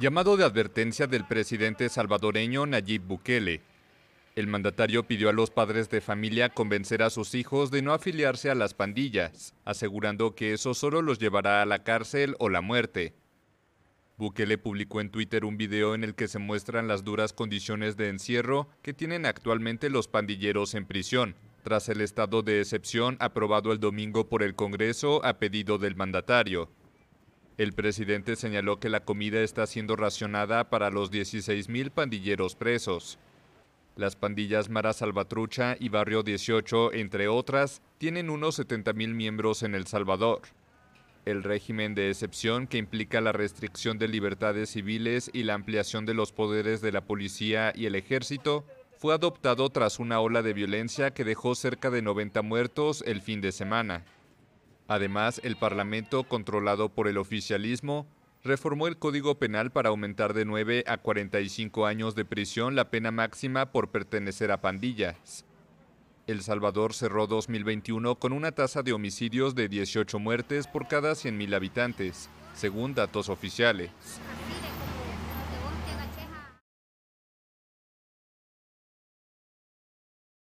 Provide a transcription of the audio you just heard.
Llamado de advertencia del presidente salvadoreño Nayib Bukele. El mandatario pidió a los padres de familia convencer a sus hijos de no afiliarse a las pandillas, asegurando que eso solo los llevará a la cárcel o la muerte. Bukele publicó en Twitter un video en el que se muestran las duras condiciones de encierro que tienen actualmente los pandilleros en prisión, tras el estado de excepción aprobado el domingo por el Congreso a pedido del mandatario. El presidente señaló que la comida está siendo racionada para los 16.000 pandilleros presos. Las pandillas Mara Salvatrucha y Barrio 18, entre otras, tienen unos 70.000 miembros en El Salvador. El régimen de excepción, que implica la restricción de libertades civiles y la ampliación de los poderes de la policía y el ejército, fue adoptado tras una ola de violencia que dejó cerca de 90 muertos el fin de semana. Además, el Parlamento, controlado por el oficialismo, reformó el Código Penal para aumentar de 9 a 45 años de prisión la pena máxima por pertenecer a pandillas. El Salvador cerró 2021 con una tasa de homicidios de 18 muertes por cada 100.000 habitantes, según datos oficiales.